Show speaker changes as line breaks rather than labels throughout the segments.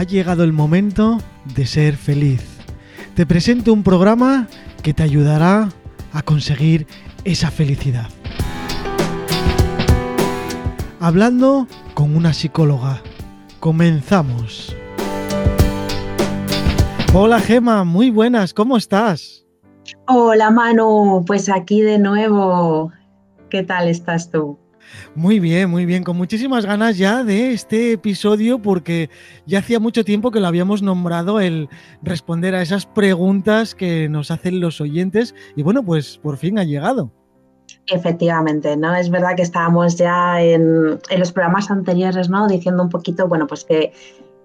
ha llegado el momento de ser feliz. Te presento un programa que te ayudará a conseguir esa felicidad. Hablando con una psicóloga. Comenzamos. Hola Gema, muy buenas, ¿cómo estás?
Hola Manu, pues aquí de nuevo. ¿Qué tal estás tú?
Muy bien, muy bien, con muchísimas ganas ya de este episodio porque ya hacía mucho tiempo que lo habíamos nombrado el responder a esas preguntas que nos hacen los oyentes y bueno, pues por fin ha llegado.
Efectivamente, ¿no? Es verdad que estábamos ya en, los programas anteriores, ¿no? Diciendo un poquito, bueno, pues que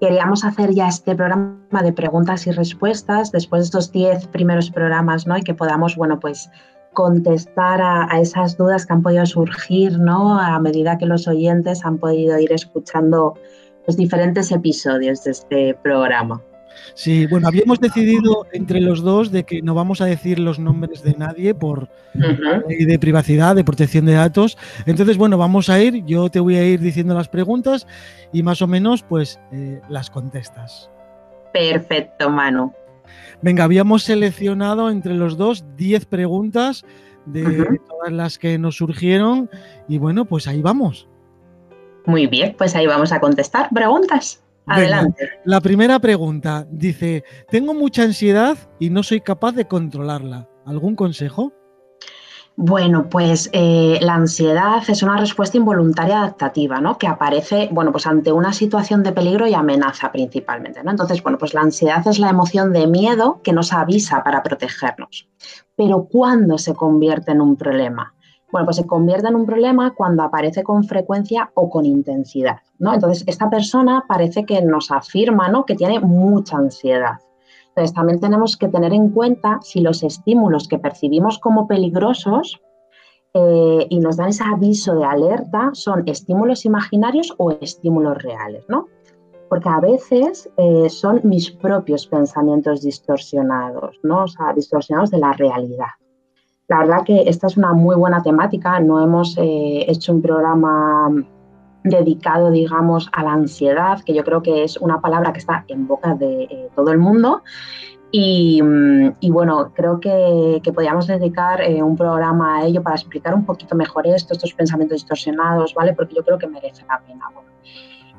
queríamos hacer ya este programa de preguntas y respuestas después de estos 10 primeros programas, ¿no? Y que podamos, bueno, pues contestar a, esas dudas que han podido surgir ¿no? a medida que los oyentes han podido ir escuchando los diferentes episodios de este programa.
Sí, bueno, habíamos decidido entre los dos de que no vamos a decir los nombres de nadie por ley de privacidad, de protección de datos. Entonces, bueno, vamos a ir, yo te voy a ir diciendo las preguntas y más o menos pues eh, las contestas.
Perfecto, Manu.
Venga, habíamos seleccionado entre los dos 10 preguntas de todas las que nos surgieron y bueno, pues ahí vamos.
Muy bien, pues ahí vamos a contestar preguntas. Adelante.
la primera pregunta dice, tengo mucha ansiedad y no soy capaz de controlarla. ¿Algún consejo?
Bueno, pues eh, la ansiedad es una respuesta involuntaria adaptativa, ¿no? Que aparece, bueno, pues ante una situación de peligro y amenaza principalmente, ¿no? Entonces, bueno, pues la ansiedad es la emoción de miedo que nos avisa para protegernos. Pero ¿cuándo se convierte en un problema? Bueno, pues se convierte en un problema cuando aparece con frecuencia o con intensidad, ¿no? Entonces, esta persona parece que nos afirma, ¿no? Que tiene mucha ansiedad. Entonces, también tenemos que tener en cuenta si los estímulos que percibimos como peligrosos eh, y nos dan ese aviso de alerta son estímulos imaginarios o estímulos reales, ¿no? Porque a veces eh, son mis propios pensamientos distorsionados, ¿no? O sea, distorsionados de la realidad. La verdad que esta es una muy buena temática. No hemos eh, hecho un programa dedicado, digamos, a la ansiedad, que yo creo que es una palabra que está en boca de eh, todo el mundo. Y, mm, bueno, creo que, que podríamos dedicar eh, un programa a ello para explicar un poquito mejor esto, estos pensamientos distorsionados, ¿vale? Porque yo creo que merece la pena.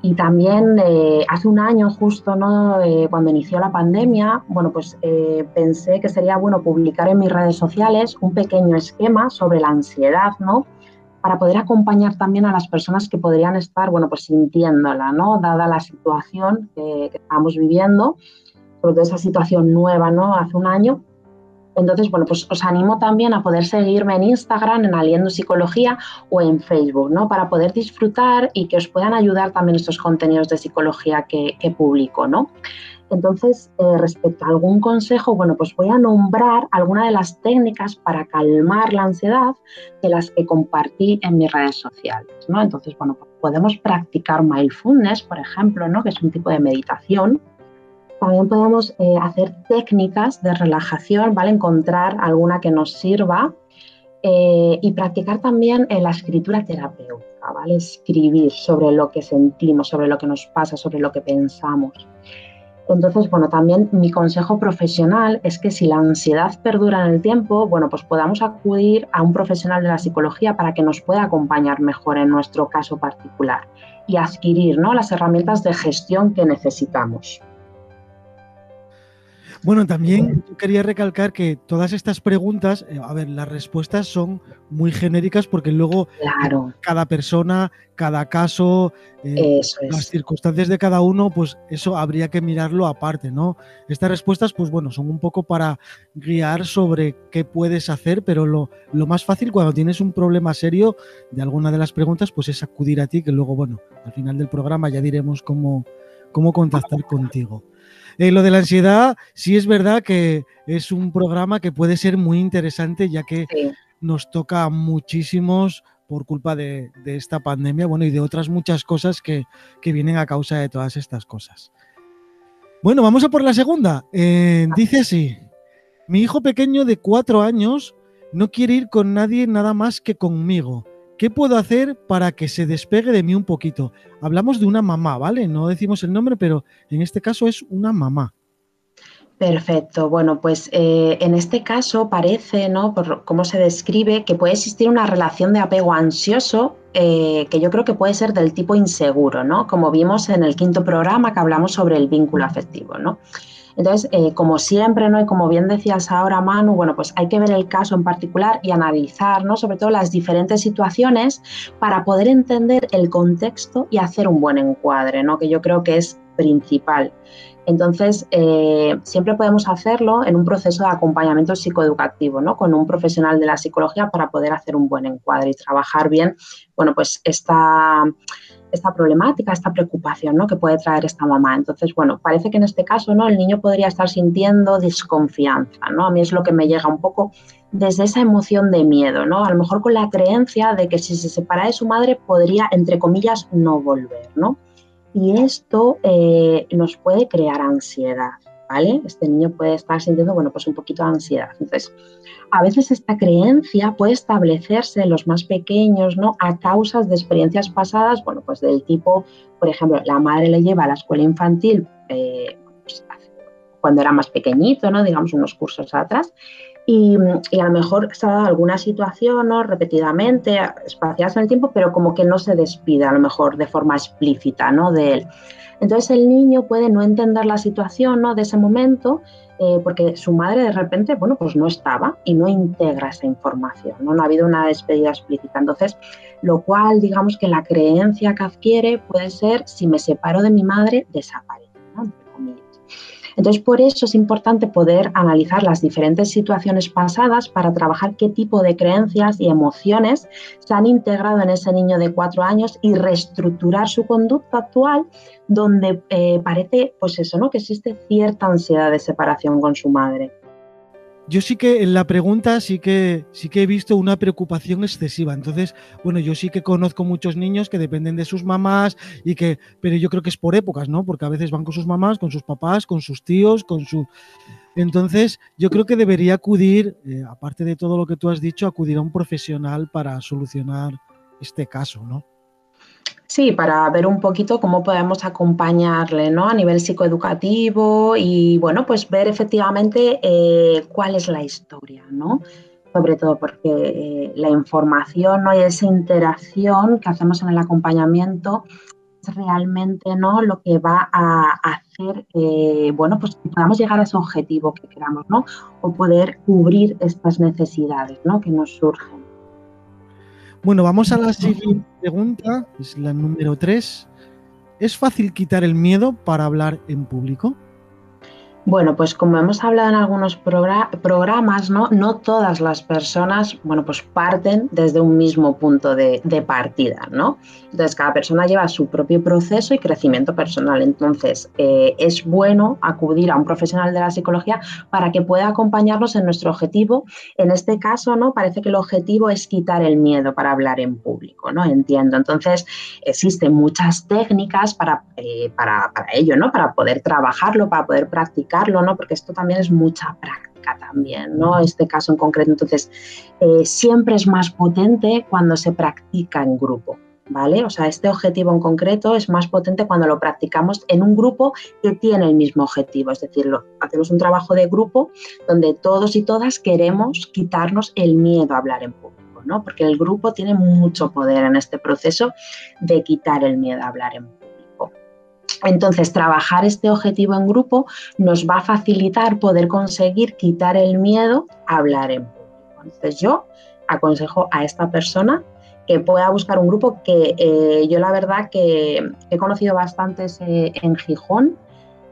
Y también eh, hace un año justo, ¿no? cuando inició la pandemia, bueno, pues pensé que sería bueno publicar en mis redes sociales un pequeño esquema sobre la ansiedad, ¿no? Para poder acompañar también a las personas que podrían estar, bueno, pues sintiéndola, ¿no? Dada la situación que, estamos viviendo, sobre todo esa situación nueva, ¿no? Hace un año. Entonces, bueno, pues os animo también a poder seguirme en Instagram, en Aliendo Psicología o en Facebook, ¿no? Para poder disfrutar y que os puedan ayudar también estos contenidos de psicología que, que publico, ¿no? Entonces, eh, respecto a algún consejo, bueno, pues voy a nombrar algunas de las técnicas para calmar la ansiedad de las que compartí en mis redes sociales, ¿no? Entonces, bueno, pues podemos practicar mindfulness, por ejemplo, ¿no? Que es un tipo de meditación. También podemos eh, hacer técnicas de relajación, ¿vale? Encontrar alguna que nos sirva eh, y practicar también la escritura terapéutica, ¿vale? Escribir sobre lo que sentimos, sobre lo que nos pasa, sobre lo que pensamos. Entonces, bueno, también mi consejo profesional es que si la ansiedad perdura en el tiempo, bueno, pues podamos acudir a un profesional de la psicología para que nos pueda acompañar mejor en nuestro caso particular y adquirir ¿no? las herramientas de gestión que necesitamos.
Bueno, también quería recalcar que todas estas preguntas, eh, a ver, las respuestas son muy genéricas porque luego cada persona, cada caso, eh, las circunstancias de cada uno, pues eso habría que mirarlo aparte, ¿no? Estas respuestas, pues bueno, son un poco para guiar sobre qué puedes hacer, pero lo, lo más fácil cuando tienes un problema serio de alguna de las preguntas, pues es acudir a ti, que luego, bueno, al final del programa ya diremos cómo, cómo contactar contigo. Eh, lo de la ansiedad, sí es verdad que es un programa que puede ser muy interesante, ya que nos toca a muchísimos por culpa de, esta pandemia, bueno, y de otras muchas cosas que, vienen a causa de todas estas cosas. Bueno, vamos a por la segunda. Eh, dice así, mi hijo pequeño de cuatro años no quiere ir con nadie nada más que conmigo. ¿Qué puedo hacer para que se despegue de mí un poquito? Hablamos de una mamá, ¿vale? No decimos el nombre, pero en este caso es una mamá.
Perfecto. Bueno, pues eh, en este caso parece, ¿no? Por cómo se describe, que puede existir una relación de apego ansioso eh, que yo creo que puede ser del tipo inseguro, ¿no? Como vimos en el quinto programa que hablamos sobre el vínculo afectivo, ¿no? Entonces, eh, como siempre, ¿no? Y como bien decías ahora, Manu, bueno, pues hay que ver el caso en particular y analizar, ¿no? Sobre todo las diferentes situaciones para poder entender el contexto y hacer un buen encuadre, ¿no? Que yo creo que es principal. Entonces, eh, siempre podemos hacerlo en un proceso de acompañamiento psicoeducativo, ¿no? Con un profesional de la psicología para poder hacer un buen encuadre y trabajar bien, bueno, pues esta, esta problemática, esta preocupación, ¿no? Que puede traer esta mamá. Entonces, bueno, parece que en este caso, ¿no? El niño podría estar sintiendo desconfianza, ¿no? A mí es lo que me llega un poco desde esa emoción de miedo, ¿no? A lo mejor con la creencia de que si se separa de su madre podría, entre comillas, no volver, ¿no? y esto eh, nos puede crear ansiedad, ¿vale? Este niño puede estar sintiendo, bueno, pues un poquito de ansiedad. Entonces, a veces esta creencia puede establecerse en los más pequeños, ¿no? A causas de experiencias pasadas, bueno, pues del tipo, por ejemplo, la madre le lleva a la escuela infantil eh, pues, cuando era más pequeñito, ¿no? Digamos unos cursos atrás, y, a lo mejor se ha dado alguna situación ¿no? repetidamente, espaciadas en el tiempo, pero como que no se despide a lo mejor de forma explícita ¿no? de él. Entonces el niño puede no entender la situación ¿no? de ese momento eh, porque su madre de repente, bueno, pues no estaba y no integra esa información, ¿no? no ha habido una despedida explícita. Entonces, lo cual, digamos que la creencia que adquiere puede ser, si me separo de mi madre, desaparece. Entonces, por eso es importante poder analizar las diferentes situaciones pasadas para trabajar qué tipo de creencias y emociones se han integrado en ese niño de cuatro años y reestructurar su conducta actual donde eh, parece, pues eso, ¿no? Que existe cierta ansiedad de separación con su madre.
Yo sí que en la pregunta sí que sí que he visto una preocupación excesiva. Entonces, bueno, yo sí que conozco muchos niños que dependen de sus mamás y que, pero yo creo que es por épocas, ¿no? Porque a veces van con sus mamás, con sus papás, con sus tíos, con su. Entonces, yo creo que debería acudir, eh, aparte de todo lo que tú has dicho, acudir a un profesional para solucionar este caso, ¿no?
Sí, para ver un poquito cómo podemos acompañarle ¿no? a nivel psicoeducativo y bueno, pues ver efectivamente eh, cuál es la historia, ¿no? Sobre todo porque eh, la información ¿no? y esa interacción que hacemos en el acompañamiento es realmente ¿no? lo que va a hacer bueno, pues que podamos llegar a ese objetivo que queramos, ¿no? O poder cubrir estas necesidades ¿no? que nos surgen.
Bueno, vamos a la siguiente pregunta, es la número 3. ¿Es fácil quitar el miedo para hablar en público?
Bueno, pues como hemos hablado en algunos programas, ¿no? no todas las personas, bueno, pues parten desde un mismo punto de, partida, ¿no? Entonces, cada persona lleva su propio proceso y crecimiento personal. Entonces, eh, es bueno acudir a un profesional de la psicología para que pueda acompañarnos en nuestro objetivo. En este caso, ¿no? Parece que el objetivo es quitar el miedo para hablar en público, ¿no? Entiendo. Entonces, existen muchas técnicas para, eh, para, para ello, ¿no? Para poder trabajarlo, para poder practicar ¿no? Porque esto también es mucha práctica también, ¿no? Este caso en concreto. Entonces, eh, siempre es más potente cuando se practica en grupo. ¿Vale? O sea, este objetivo en concreto es más potente cuando lo practicamos en un grupo que tiene el mismo objetivo, es decir, hacemos un trabajo de grupo donde todos y todas queremos quitarnos el miedo a hablar en público, ¿no? Porque el grupo tiene mucho poder en este proceso de quitar el miedo a hablar en público. Entonces, trabajar este objetivo en grupo nos va a facilitar poder conseguir quitar el miedo a hablar en público. Entonces, yo aconsejo a esta persona que pueda buscar un grupo que eh, yo la verdad que he conocido bastantes eh, en Gijón,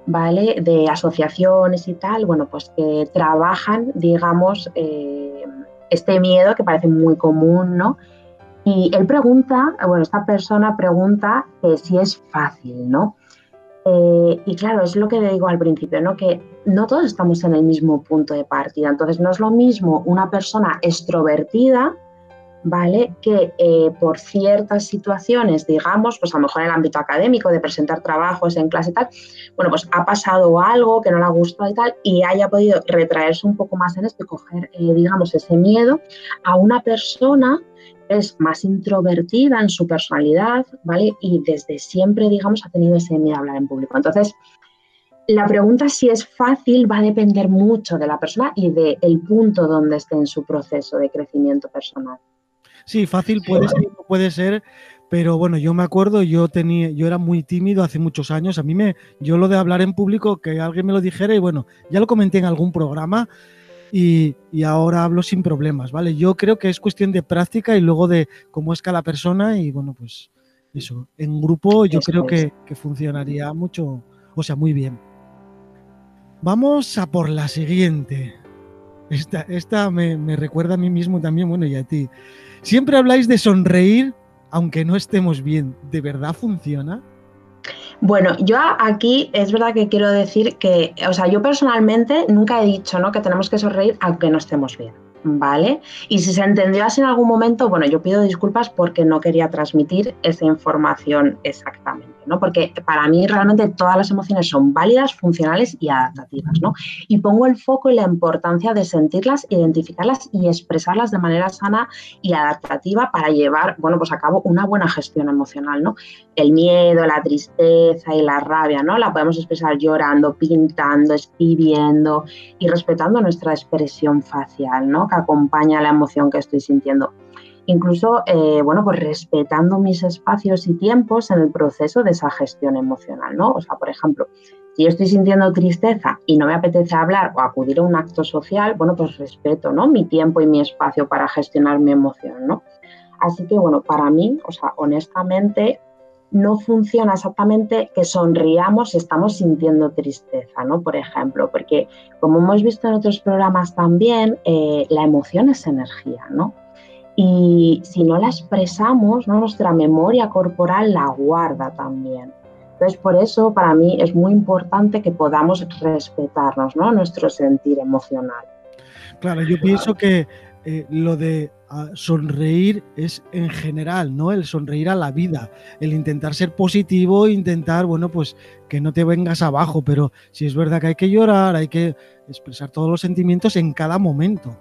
¿vale? De asociaciones y tal, bueno, pues que trabajan, digamos, eh, este miedo que parece muy común, ¿no? Y él pregunta, bueno, esta persona pregunta si es fácil, ¿no? Eh, y claro, es lo que digo al principio, ¿no? que no todos estamos en el mismo punto de partida. Entonces, no es lo mismo una persona extrovertida, ¿vale? Que eh, por ciertas situaciones, digamos, pues a lo mejor en el ámbito académico, de presentar trabajos en clase y tal, bueno, pues ha pasado algo que no le ha gustado y tal, y haya podido retraerse un poco más en esto y coger, eh, digamos, ese miedo a una persona es más introvertida en su personalidad, ¿vale? Y desde siempre, digamos, ha tenido ese miedo a hablar en público. Entonces, la pregunta si es fácil va a depender mucho de la persona y del punto donde esté en su proceso de crecimiento personal.
Sí, fácil puede ser, puede ser, pero bueno, yo me acuerdo, yo tenía, yo era muy tímido hace muchos años. A mí me, yo lo de hablar en público, que alguien me lo dijera, y bueno, ya lo comenté en algún programa, y, ahora hablo sin problemas, ¿vale? Yo creo que es cuestión de práctica y luego de cómo es cada persona y bueno, pues eso, en grupo yo creo que, funcionaría mucho, o sea, muy bien. Vamos a por la siguiente. Esta, esta me, me, recuerda a mí mismo también, bueno, y a ti. Siempre habláis de sonreír aunque no estemos bien. ¿De verdad funciona?
Bueno, yo aquí es verdad que quiero decir que, o sea, yo personalmente nunca he dicho ¿no? que tenemos que sonreír aunque no estemos bien. ¿vale? Y si se entendió así en algún momento, bueno, yo pido disculpas porque no quería transmitir esa información exactamente, ¿no? Porque para mí realmente todas las emociones son válidas, funcionales y adaptativas, ¿no? Y pongo el foco en la importancia de sentirlas, identificarlas y expresarlas de manera sana y adaptativa para llevar, bueno, pues a cabo una buena gestión emocional, ¿no? El miedo, la tristeza y la rabia, ¿no? La podemos expresar llorando, pintando, escribiendo y respetando nuestra expresión facial, ¿no? acompaña la emoción que estoy sintiendo. Incluso, eh, bueno, pues respetando mis espacios y tiempos en el proceso de esa gestión emocional, ¿no? O sea, por ejemplo, si yo estoy sintiendo tristeza y no me apetece hablar o acudir a un acto social, bueno, pues respeto, ¿no? Mi tiempo y mi espacio para gestionar mi emoción, ¿no? Así que, bueno, para mí, o sea, honestamente, no funciona exactamente que sonriamos si estamos sintiendo tristeza, ¿no? Por ejemplo, porque como hemos visto en otros programas también, eh, la emoción es energía, ¿no? Y si no la expresamos, ¿no? nuestra memoria corporal la guarda también. Entonces, por eso para mí es muy importante que podamos respetarnos, ¿no? Nuestro sentir emocional.
Claro, yo pienso que eh, lo de ah, sonreír es en general, ¿no? El sonreír a la vida, el intentar ser positivo, intentar, bueno, pues que no te vengas abajo, pero si es verdad que hay que llorar, hay que expresar todos los sentimientos en cada momento.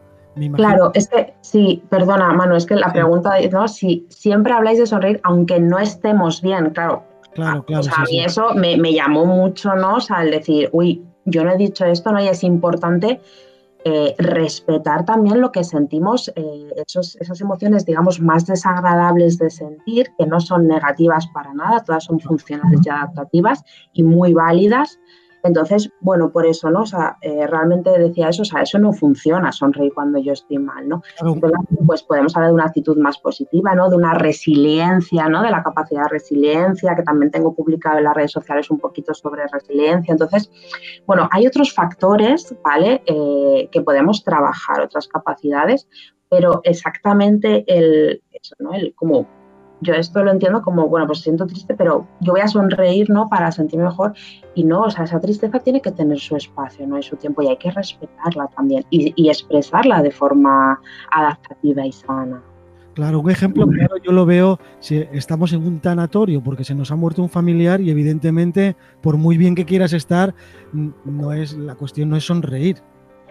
Claro, es que sí, perdona, mano, es que la pregunta es, ¿no? Si siempre habláis de sonreír, aunque no estemos bien, claro.
Claro, ah, claro.
O sea, a mí eso me, me, llamó mucho, ¿no? O sea, al decir, uy, yo no he dicho esto, ¿no? Y es importante eh, respetar también lo que sentimos, eh, esas emociones, digamos, más desagradables de sentir, que no son negativas para nada, todas son funcionales y adaptativas y muy válidas, entonces, bueno, por eso, ¿no? O sea, eh, realmente decía eso, o sea, eso no funciona, sonreír cuando yo estoy mal, ¿no? pues podemos hablar de una actitud más positiva, ¿no? De una resiliencia, ¿no? De la capacidad de resiliencia, que también tengo publicado en las redes sociales un poquito sobre resiliencia. Entonces, bueno, hay otros factores, ¿vale? Eh, que podemos trabajar, otras capacidades, pero exactamente el, eso, ¿no? El como yo esto lo entiendo como, bueno, pues siento triste, pero yo voy a sonreír, ¿no? Para sentirme mejor. Y no, o sea, esa tristeza tiene que tener su espacio, ¿no? Y su tiempo y hay que respetarla también y, expresarla de forma adaptativa y sana.
Claro, un ejemplo claro yo lo veo si estamos en un tanatorio porque se nos ha muerto un familiar y evidentemente por muy bien que quieras estar, no es la cuestión no es sonreír,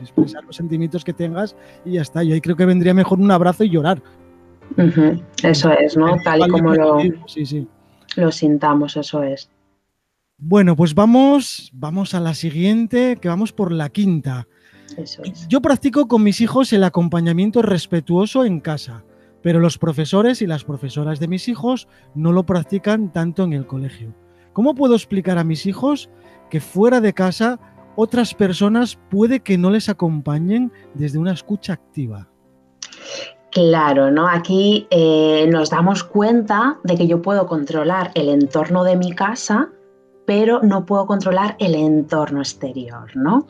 expresar los sentimientos que tengas y ya está. Yo ahí creo que vendría mejor un abrazo y llorar,
eso es, ¿no? Tal y como lo, lo sintamos, eso es.
Bueno, pues vamos, vamos a la siguiente, que vamos por la quinta.
Eso es.
Yo practico con mis hijos el acompañamiento respetuoso en casa, pero los profesores y las profesoras de mis hijos no lo practican tanto en el colegio. ¿Cómo puedo explicar a mis hijos que fuera de casa otras personas puede que no les acompañen desde una escucha activa?
Claro, ¿no? Aquí eh, nos damos cuenta de que yo puedo controlar el entorno de mi casa, pero no puedo controlar el entorno exterior, ¿no?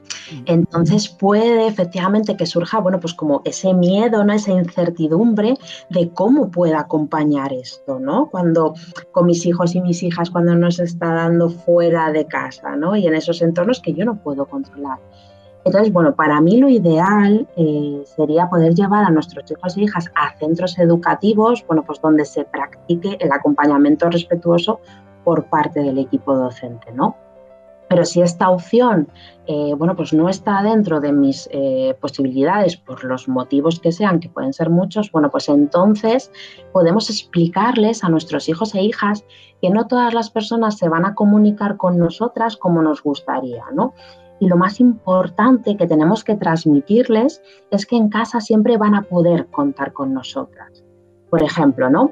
Entonces puede efectivamente que surja, bueno, pues como ese miedo, ¿no? Esa incertidumbre de cómo pueda acompañar esto, ¿no? Cuando con mis hijos y mis hijas, cuando nos está dando fuera de casa, ¿no? Y en esos entornos que yo no puedo controlar. Entonces, bueno, para mí lo ideal eh, sería poder llevar a nuestros hijos e hijas a centros educativos, bueno, pues donde se practique el acompañamiento respetuoso por parte del equipo docente, ¿no? Pero si esta opción, eh, bueno, pues no está dentro de mis eh, posibilidades por los motivos que sean, que pueden ser muchos, bueno, pues entonces podemos explicarles a nuestros hijos e hijas que no todas las personas se van a comunicar con nosotras como nos gustaría, ¿no? Y lo más importante que tenemos que transmitirles es que en casa siempre van a poder contar con nosotras. Por ejemplo, ¿no?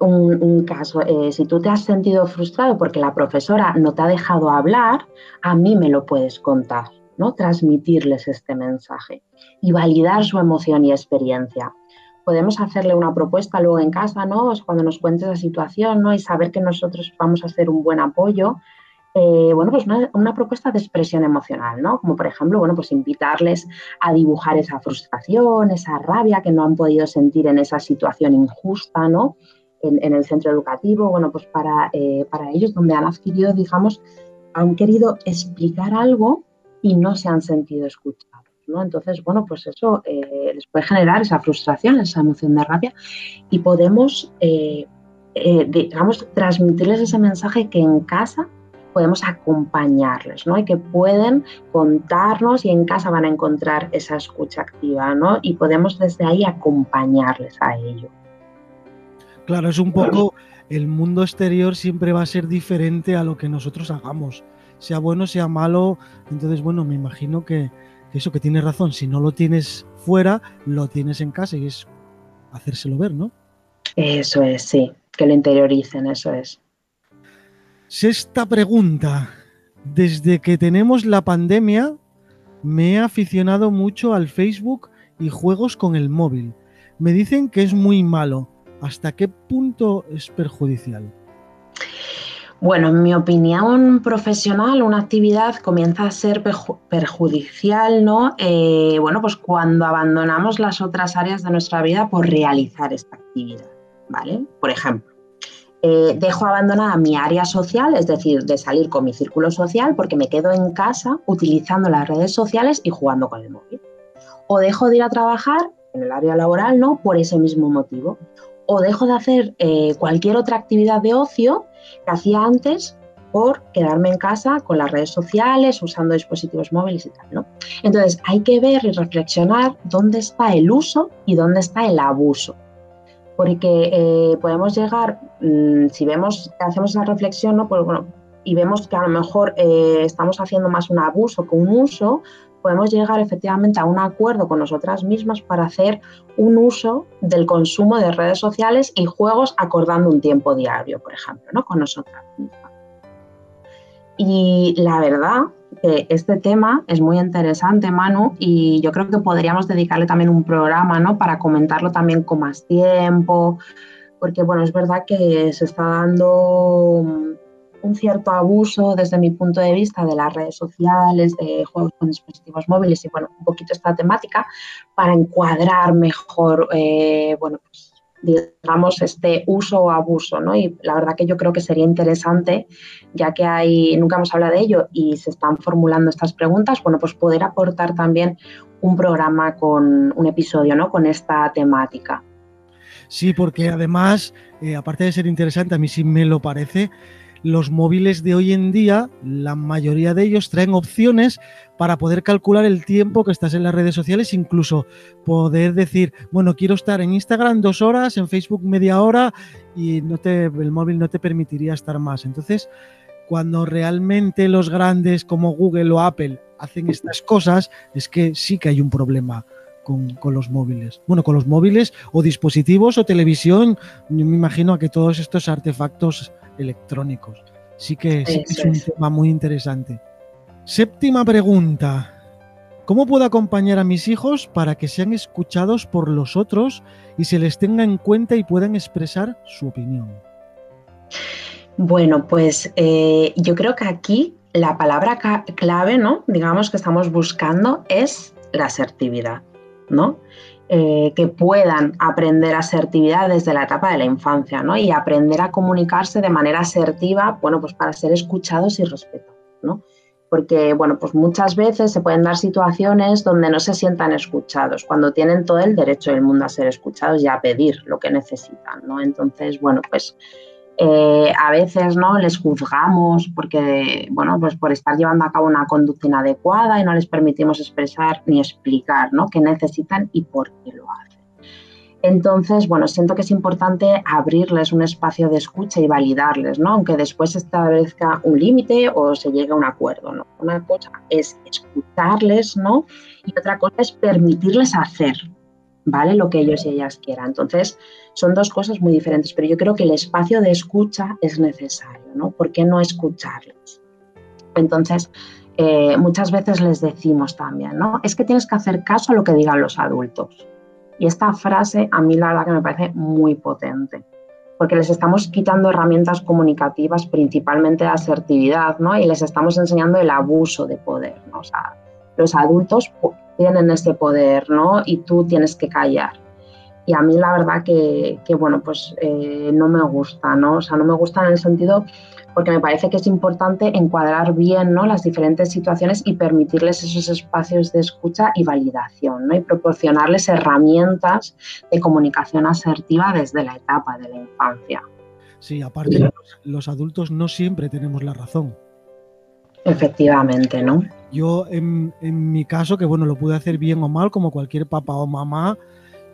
un, caso, eh, si tú te has sentido frustrado porque la profesora no te ha dejado hablar, a mí me lo puedes contar, ¿no? Transmitirles este mensaje y validar su emoción y experiencia. Podemos hacerle una propuesta luego en casa, ¿no? Cuando nos cuentes la situación, ¿no? Y saber que nosotros vamos a hacer un buen apoyo. Eh, bueno, pues una, propuesta de expresión emocional, ¿no? Como por ejemplo, bueno, pues invitarles a dibujar esa frustración, esa rabia que no han podido sentir en esa situación injusta, ¿no? en, el centro educativo, bueno, pues para, eh, para ellos donde han adquirido, digamos, han querido explicar algo y no se han sentido escuchados. ¿no? Entonces, bueno, pues eso eh, les puede generar esa frustración, esa emoción de rabia y podemos, digamos, transmitirles ese mensaje que en casa podemos acompañarles, ¿no? Y que pueden contarnos y en casa van a encontrar esa escucha activa, ¿no? Y podemos desde ahí acompañarles a ello.
Claro, es un poco el mundo exterior siempre va a ser diferente a lo que nosotros hagamos, sea bueno, sea malo. Entonces, bueno, me imagino que, eso que tienes razón, si no lo tienes fuera, lo tienes en casa y es hacérselo ver, ¿no?
Eso es, sí, que lo interioricen, eso es.
Sexta pregunta. Desde que tenemos la pandemia, me he aficionado mucho al Facebook y juegos con el móvil. Me dicen que es muy malo. ¿hasta qué punto es perjudicial?
Bueno, en mi opinión profesional, una actividad comienza a ser perjudicial, ¿no? Eh, bueno, pues cuando abandonamos las otras áreas de nuestra vida por realizar esta actividad, ¿vale? Por ejemplo, eh, dejo abandonada mi área social, es decir, de salir con mi círculo social, porque me quedo en casa utilizando las redes sociales y jugando con el móvil. O dejo de ir a trabajar en el área laboral, ¿no? Por ese mismo motivo o dejo de hacer eh, cualquier otra actividad de ocio que hacía antes por quedarme en casa con las redes sociales, usando dispositivos móviles y tal, ¿no? Entonces, hay que ver y reflexionar dónde está el uso y dónde está el abuso. Porque eh, podemos llegar, mm, si vemos hacemos esa reflexión, ¿no? Pues, bueno, y vemos que a lo mejor eh, estamos haciendo más un abuso que un uso, podemos llegar efectivamente a un acuerdo con nosotras mismas para hacer un uso del consumo de redes sociales y juegos acordando un tiempo diario, por ejemplo, ¿no? con nosotras mismas. Y la verdad que este tema es muy interesante, Manu, y yo creo que podríamos dedicarle también un programa ¿no? para comentarlo también con más tiempo, porque bueno, es verdad que se está dando un cierto abuso desde mi punto de vista de las redes sociales, de juegos con dispositivos móviles y bueno, un poquito esta temática para encuadrar mejor, eh, bueno, pues digamos, este uso o abuso, ¿no? Y la verdad que yo creo que sería interesante, ya que hay, nunca hemos hablado de ello y se están formulando estas preguntas, bueno, pues poder aportar también un programa con un episodio, ¿no? Con esta temática.
Sí, porque además, eh, aparte de ser interesante, a mí sí me lo parece, los móviles de hoy en día, la mayoría de ellos traen opciones para poder calcular el tiempo que estás en las redes sociales, incluso poder decir, bueno, quiero estar en Instagram dos horas, en Facebook media hora y no te, el móvil no te permitiría estar más. Entonces, cuando realmente los grandes como Google o Apple hacen estas cosas, es que sí que hay un problema. Con, con, los móviles. Bueno, con los móviles o dispositivos o televisión, yo me imagino que todos estos artefactos electrónicos. Sí que, es un tema muy interesante. Séptima pregunta. ¿Cómo puedo acompañar a mis hijos para que sean escuchados por los otros y se les tenga en cuenta y puedan expresar su opinión?
Bueno, pues eh, yo creo que aquí la palabra clave, ¿no? Digamos que estamos buscando es la asertividad, ¿no? Eh, que puedan aprender asertividad desde la etapa de la infancia, ¿no? Y aprender a comunicarse de manera asertiva, bueno, pues para ser escuchados y respetados, ¿no? Porque, bueno, pues muchas veces se pueden dar situaciones donde no se sientan escuchados, cuando tienen todo el derecho del mundo a ser escuchados y a pedir lo que necesitan, ¿no? Entonces, bueno, pues Eh, a veces ¿no? les juzgamos porque, bueno, pues por estar llevando a cabo una conducta inadecuada y no les permitimos expresar ni explicar ¿no? qué necesitan y por qué lo hacen. Entonces, bueno, siento que es importante abrirles un espacio de escucha y validarles, ¿no? Aunque después establezca un límite o se llegue a un acuerdo, ¿no? Una cosa es escucharles, ¿no? Y otra cosa es permitirles hacer, ¿vale? Lo que ellos y ellas quieran. Entonces, son dos cosas muy diferentes, pero yo creo que el espacio de escucha es necesario, ¿no? ¿Por qué no escucharles? Entonces, eh, muchas veces les decimos también, ¿no? Es que tienes que hacer caso a lo que digan los adultos. Y esta frase a mí la verdad que me parece muy potente, porque les estamos quitando herramientas comunicativas, principalmente de asertividad, ¿no? Y les estamos enseñando el abuso de poder, ¿no? O sea, los adultos tienen ese poder, ¿no? Y tú tienes que callar. Y a mí la verdad que, bueno, pues eh, no me gusta, ¿no? O sea, no me gusta en el sentido porque me parece que es importante encuadrar bien ¿no? las diferentes situaciones y permitirles esos espacios de escucha y validación ¿no? y proporcionarles herramientas de comunicación asertiva desde la etapa de la infancia.
Sí, aparte los, los adultos no siempre tenemos la razón.
Efectivamente, ¿no?
Yo en, en, mi caso, que bueno, lo pude hacer bien o mal, como cualquier papá o mamá,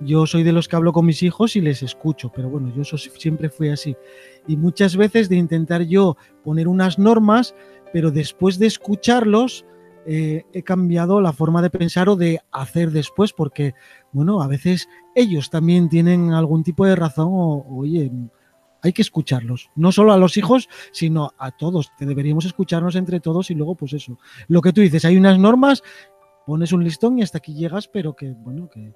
yo soy de los que hablo con mis hijos y les escucho, pero bueno, yo siempre fui así. Y muchas veces de intentar yo poner unas normas, pero después de escucharlos, eh, he cambiado la forma de pensar o de hacer después, porque, bueno, a veces ellos también tienen algún tipo de razón o, oye, hay que escucharlos, no solo a los hijos, sino a todos, que deberíamos escucharnos entre todos y luego, pues eso, lo que tú dices, hay unas normas, pones un listón y hasta aquí llegas, pero que, bueno, que,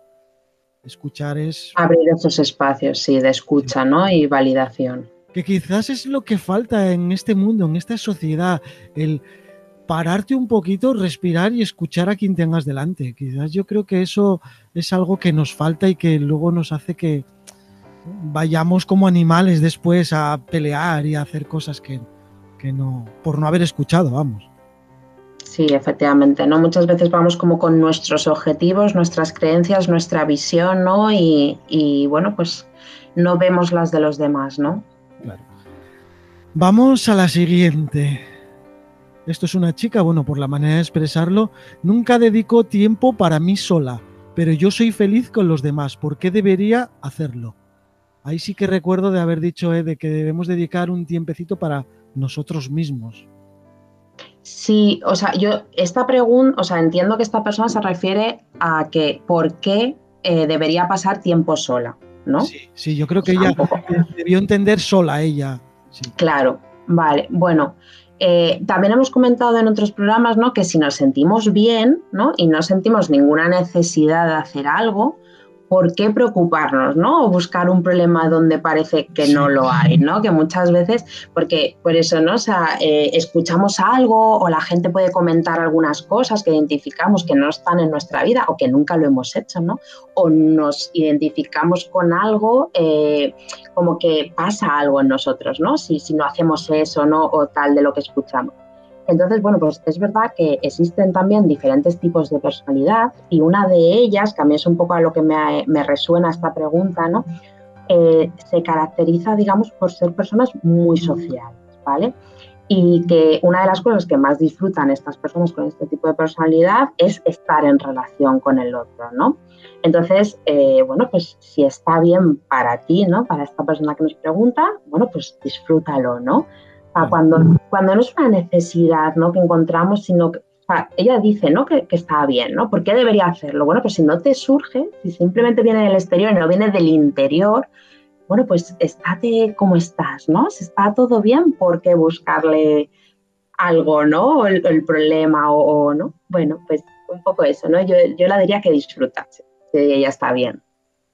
Escuchar es...
Abrir esos espacios, sí, de escucha, ¿no? Y validación.
Que quizás es lo que falta en este mundo, en esta sociedad, el pararte un poquito, respirar y escuchar a quien tengas delante. Quizás yo creo que eso es algo que nos falta y que luego nos hace que vayamos como animales después a pelear y a hacer cosas que, que no, por no haber escuchado, vamos.
Sí, efectivamente, ¿no? Muchas veces vamos como con nuestros objetivos, nuestras creencias, nuestra visión, ¿no? Y, bueno, pues no vemos las de los demás, ¿no? Claro.
Vamos a la siguiente. Esto es una chica, bueno, por la manera de expresarlo, nunca dedico tiempo para mí sola, pero yo soy feliz con los demás. ¿Por qué debería hacerlo? Ahí sí que recuerdo de haber dicho eh, de que debemos dedicar un tiempecito para nosotros mismos.
Sí, o sea, yo esta pregunta, o sea, entiendo que esta persona se refiere a que por qué eh, debería pasar tiempo sola, ¿no?
Sí, sí yo creo que ella debió entender sola ella.
Claro, vale, bueno. Eh, también hemos comentado en otros programas ¿no? que si nos sentimos bien ¿no? y no sentimos ninguna necesidad de hacer algo, ¿por qué preocuparnos, no? O buscar un problema donde parece que no lo hay, ¿no? Que muchas veces, porque por eso, ¿no? O sea, eh, escuchamos algo o la gente puede comentar algunas cosas que identificamos que no están en nuestra vida o que nunca lo hemos hecho, ¿no? O nos identificamos con algo eh, como que pasa algo en nosotros, ¿no? Si, si no hacemos eso, ¿no? O tal de lo que escuchamos. Entonces, bueno, pues es verdad que existen también diferentes tipos de personalidad y una de ellas, que a mí es un poco a lo que me, resuena esta pregunta, ¿no? Eh, se caracteriza, digamos, por ser personas muy sociales, ¿vale? Y que una de las cosas que más disfrutan estas personas con este tipo de personalidad es estar en relación con el otro, ¿no? Entonces, eh, bueno, pues si está bien para ti, ¿no? Para esta persona que nos pregunta, bueno, pues disfrútalo, ¿no? Cuando, cuando no es una necesidad ¿no? que encontramos, sino que ella dice ¿no? Que, está bien, ¿no? ¿Por qué debería hacerlo? Bueno, pues si no te surge, si simplemente viene del exterior y no viene del interior, bueno, pues estate como estás, ¿no? Si está todo bien, ¿por qué buscarle algo, ¿no? El, el problema o, no. Bueno, pues un poco eso, ¿no? Yo, yo la diría que disfrutase, si ella está bien.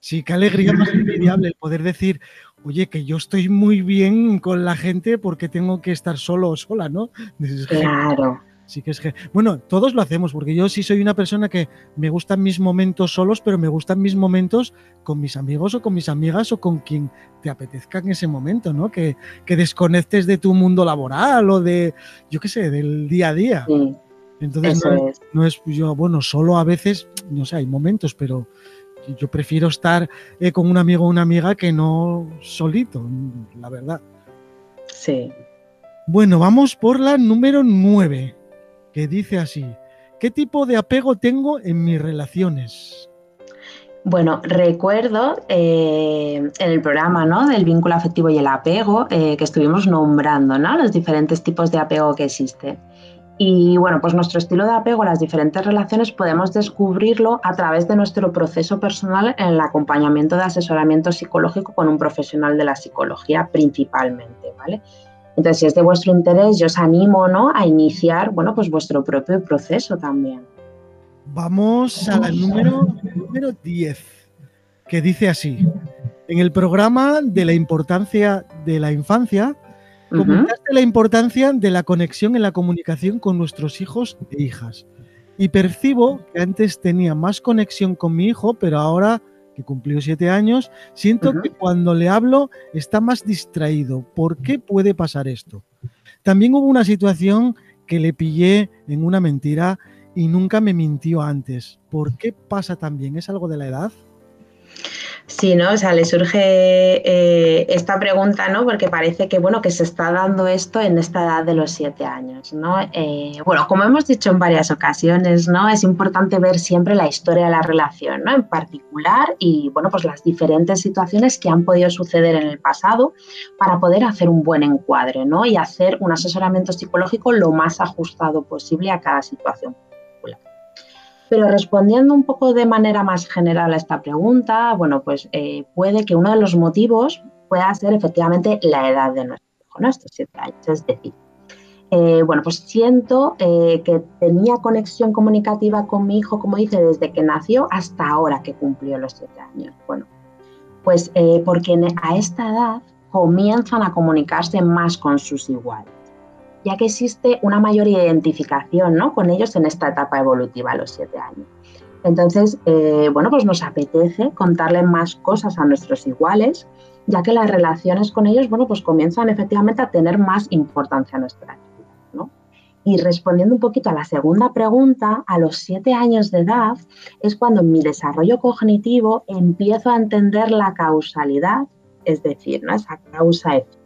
Sí, qué alegría más envidiable el poder decir, oye, que yo estoy muy bien con la gente porque tengo que estar solo o sola, ¿no?
Claro.
Sí que es que, bueno, todos lo hacemos, porque yo sí soy una persona que me gustan mis momentos solos, pero me gustan mis momentos con mis amigos o con mis amigas o con quien te apetezca en ese momento, ¿no? Que, que desconectes de tu mundo laboral o de, yo qué sé, del día a día. Entonces, no es. no es yo, bueno, solo a veces, no sé, hay momentos, pero yo prefiero estar eh, con un amigo o una amiga que no solito, la verdad.
Sí.
Bueno, vamos por la número 9, que dice así. ¿Qué tipo de apego tengo en mis relaciones?
Bueno, recuerdo eh, en el programa ¿no? del vínculo afectivo y el apego eh, que estuvimos nombrando ¿no? los diferentes tipos de apego que existen. Y bueno, pues nuestro estilo de apego a las diferentes relaciones podemos descubrirlo a través de nuestro proceso personal en el acompañamiento de asesoramiento psicológico con un profesional de la psicología principalmente, ¿vale? Entonces, si es de vuestro interés, yo os animo ¿no? a iniciar bueno, pues vuestro propio proceso también.
Vamos a la número, número 10, que dice así. En el programa de la importancia de la infancia, comentaste la importancia de la conexión en la comunicación con nuestros hijos e hijas. Y percibo que antes tenía más conexión con mi hijo, pero ahora que cumplió siete años, siento que cuando le hablo está más distraído. ¿Por qué puede pasar esto? También hubo una situación que le pillé en una mentira y nunca me mintió antes. ¿Por qué pasa también? ¿Es algo de la edad?
Sí, ¿no? O sea, le surge eh, esta pregunta, ¿no? Porque parece que, bueno, que se está dando esto en esta edad de los siete años, ¿no? Eh, bueno, como hemos dicho en varias ocasiones, ¿no? Es importante ver siempre la historia de la relación, ¿no? En particular y, bueno, pues las diferentes situaciones que han podido suceder en el pasado para poder hacer un buen encuadre, ¿no? Y hacer un asesoramiento psicológico lo más ajustado posible a cada situación pero respondiendo un poco de manera más general a esta pregunta, bueno, pues eh, puede que uno de los motivos pueda ser efectivamente la edad de nuestro hijo, ¿no? Estos siete años. Es decir, eh, bueno, pues siento eh, que tenía conexión comunicativa con mi hijo, como dice, desde que nació hasta ahora que cumplió los siete años. Bueno, pues porque a esta edad comienzan a comunicarse más con sus iguales ya que existe una mayor identificación ¿no? con ellos en esta etapa evolutiva a los siete años. Entonces, eh, bueno, pues nos apetece contarle más cosas a nuestros iguales, ya que las relaciones con ellos, bueno, pues comienzan efectivamente a tener más importancia en nuestra vida, ¿no? Y respondiendo un poquito a la segunda pregunta, a los siete años de edad es cuando en mi desarrollo cognitivo empiezo a entender la causalidad, es decir, ¿no? esa causa-efecto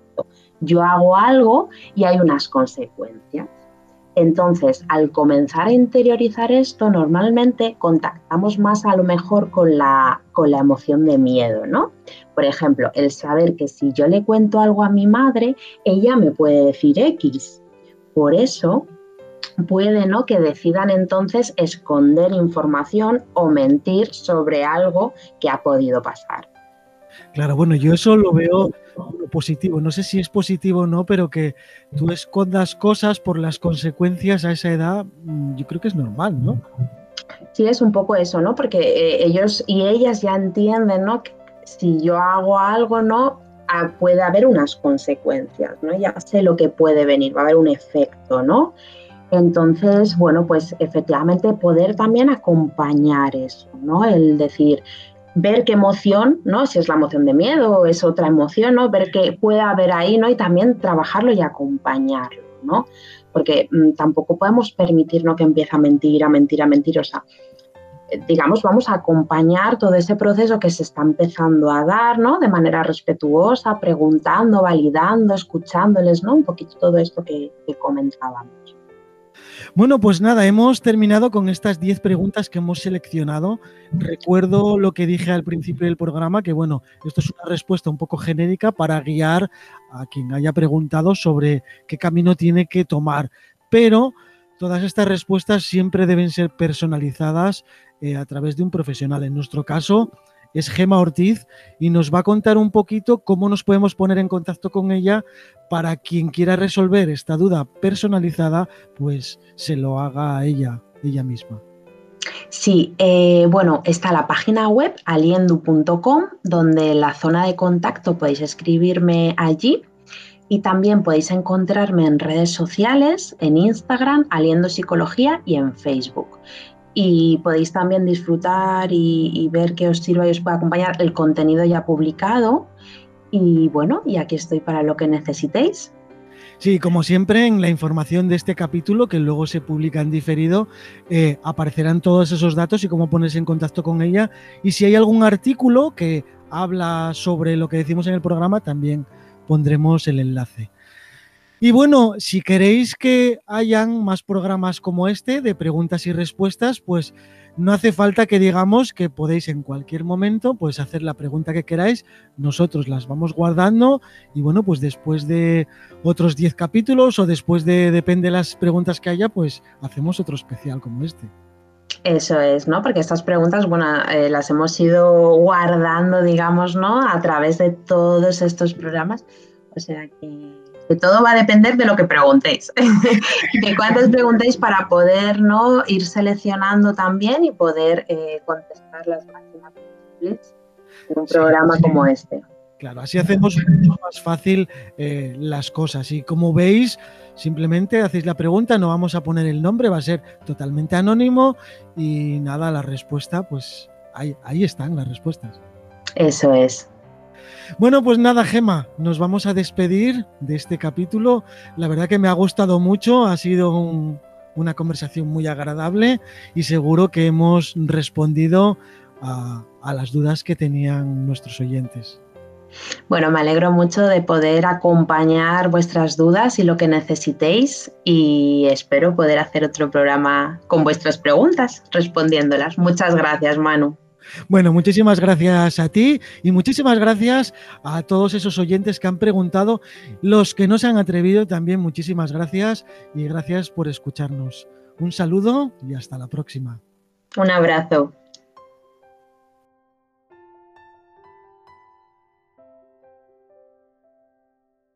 yo hago algo y hay unas consecuencias. Entonces, al comenzar a interiorizar esto, normalmente contactamos más a lo mejor con la, con la emoción de miedo, ¿no? Por ejemplo, el saber que si yo le cuento algo a mi madre, ella me puede decir X. Por eso puede ¿no? que decidan entonces esconder información o mentir sobre algo que ha podido pasar.
Claro, bueno, yo eso lo veo positivo. No sé si es positivo o no, pero que tú escondas cosas por las consecuencias a esa edad, mm, yo creo que es normal, ¿no?
Sí, es un poco eso, ¿no? Porque eh, ellos y ellas ya entienden, ¿no? Que si yo hago algo, ¿no? Ah, puede haber unas consecuencias, ¿no? Ya sé lo que puede venir, va a haber un efecto, ¿no? Entonces, bueno, pues efectivamente poder también acompañar eso, ¿no? El decir, ver qué emoción, ¿no? Si es la emoción de miedo o es otra emoción, ¿no? Ver qué puede haber ahí, ¿no? Y también trabajarlo y acompañarlo, ¿no? Porque mm, tampoco podemos permitirnos que empiece a mentir, a mentir, a mentir, o sea, eh, digamos, vamos a acompañar todo ese proceso que se está empezando a dar, ¿no? De manera respetuosa, preguntando, validando, escuchándoles, ¿no? Un poquito todo esto que, que comentábamos.
Bueno, pues nada, hemos terminado con estas 10 preguntas que hemos seleccionado. Recuerdo lo que dije al principio del programa, que bueno, esto es una respuesta un poco genérica para guiar a quien haya preguntado sobre qué camino tiene que tomar. Pero todas estas respuestas siempre deben ser personalizadas eh, a través de un profesional. En nuestro caso, es Gema Ortiz y nos va a contar un poquito cómo nos podemos poner en contacto con ella para quien quiera resolver esta duda personalizada, pues se lo haga a ella, ella misma.
Sí, eh, bueno, está la página web aliendu.com, donde la zona de contacto podéis escribirme allí y también podéis encontrarme en redes sociales, en Instagram, Aliendo Psicología y en Facebook y podéis también disfrutar y, ver que os sirva y os pueda acompañar el contenido ya publicado. Y bueno, y aquí estoy para lo que necesitéis.
Sí, como siempre, en la información de este capítulo, que luego se publica en diferido, eh, aparecerán todos esos datos y cómo ponerse en contacto con ella. Y si hay algún artículo que habla sobre lo que decimos en el programa, también pondremos el enlace. Y bueno, si queréis que hayan más programas como este de preguntas y respuestas, pues no hace falta que digamos que podéis en cualquier momento pues hacer la pregunta que queráis, nosotros las vamos guardando y bueno, pues después de otros 10 capítulos o después de depende de las preguntas que haya, pues hacemos otro especial como este.
Eso es, ¿no? Porque estas preguntas, bueno, eh, las hemos ido guardando, digamos, ¿no? A través de todos estos programas. O sea que todo va a depender de lo que preguntéis, de cuántos preguntéis para poder ¿no? ir seleccionando también y poder eh, contestar las máximas posibles en un programa como este.
Claro, así hacemos mucho más fácil eh, las cosas. Y como veis, simplemente hacéis la pregunta, no vamos a poner el nombre, va a ser totalmente anónimo y nada, la respuesta, pues ahí, ahí están las respuestas.
Eso es.
Bueno, pues nada, Gema, nos vamos a despedir de este capítulo. La verdad que me ha gustado mucho, ha sido una conversación muy agradable y seguro que hemos respondido a, a las dudas que tenían nuestros oyentes.
Bueno, me alegro mucho de poder acompañar vuestras dudas y lo que necesitéis y espero poder hacer otro programa con vuestras preguntas respondiéndolas. Muchas gracias, Manu.
Bueno, muchísimas gracias a ti y muchísimas gracias a todos esos oyentes que han preguntado. Los que no se han atrevido también, muchísimas gracias y gracias por escucharnos. Un saludo y hasta la próxima.
Un abrazo.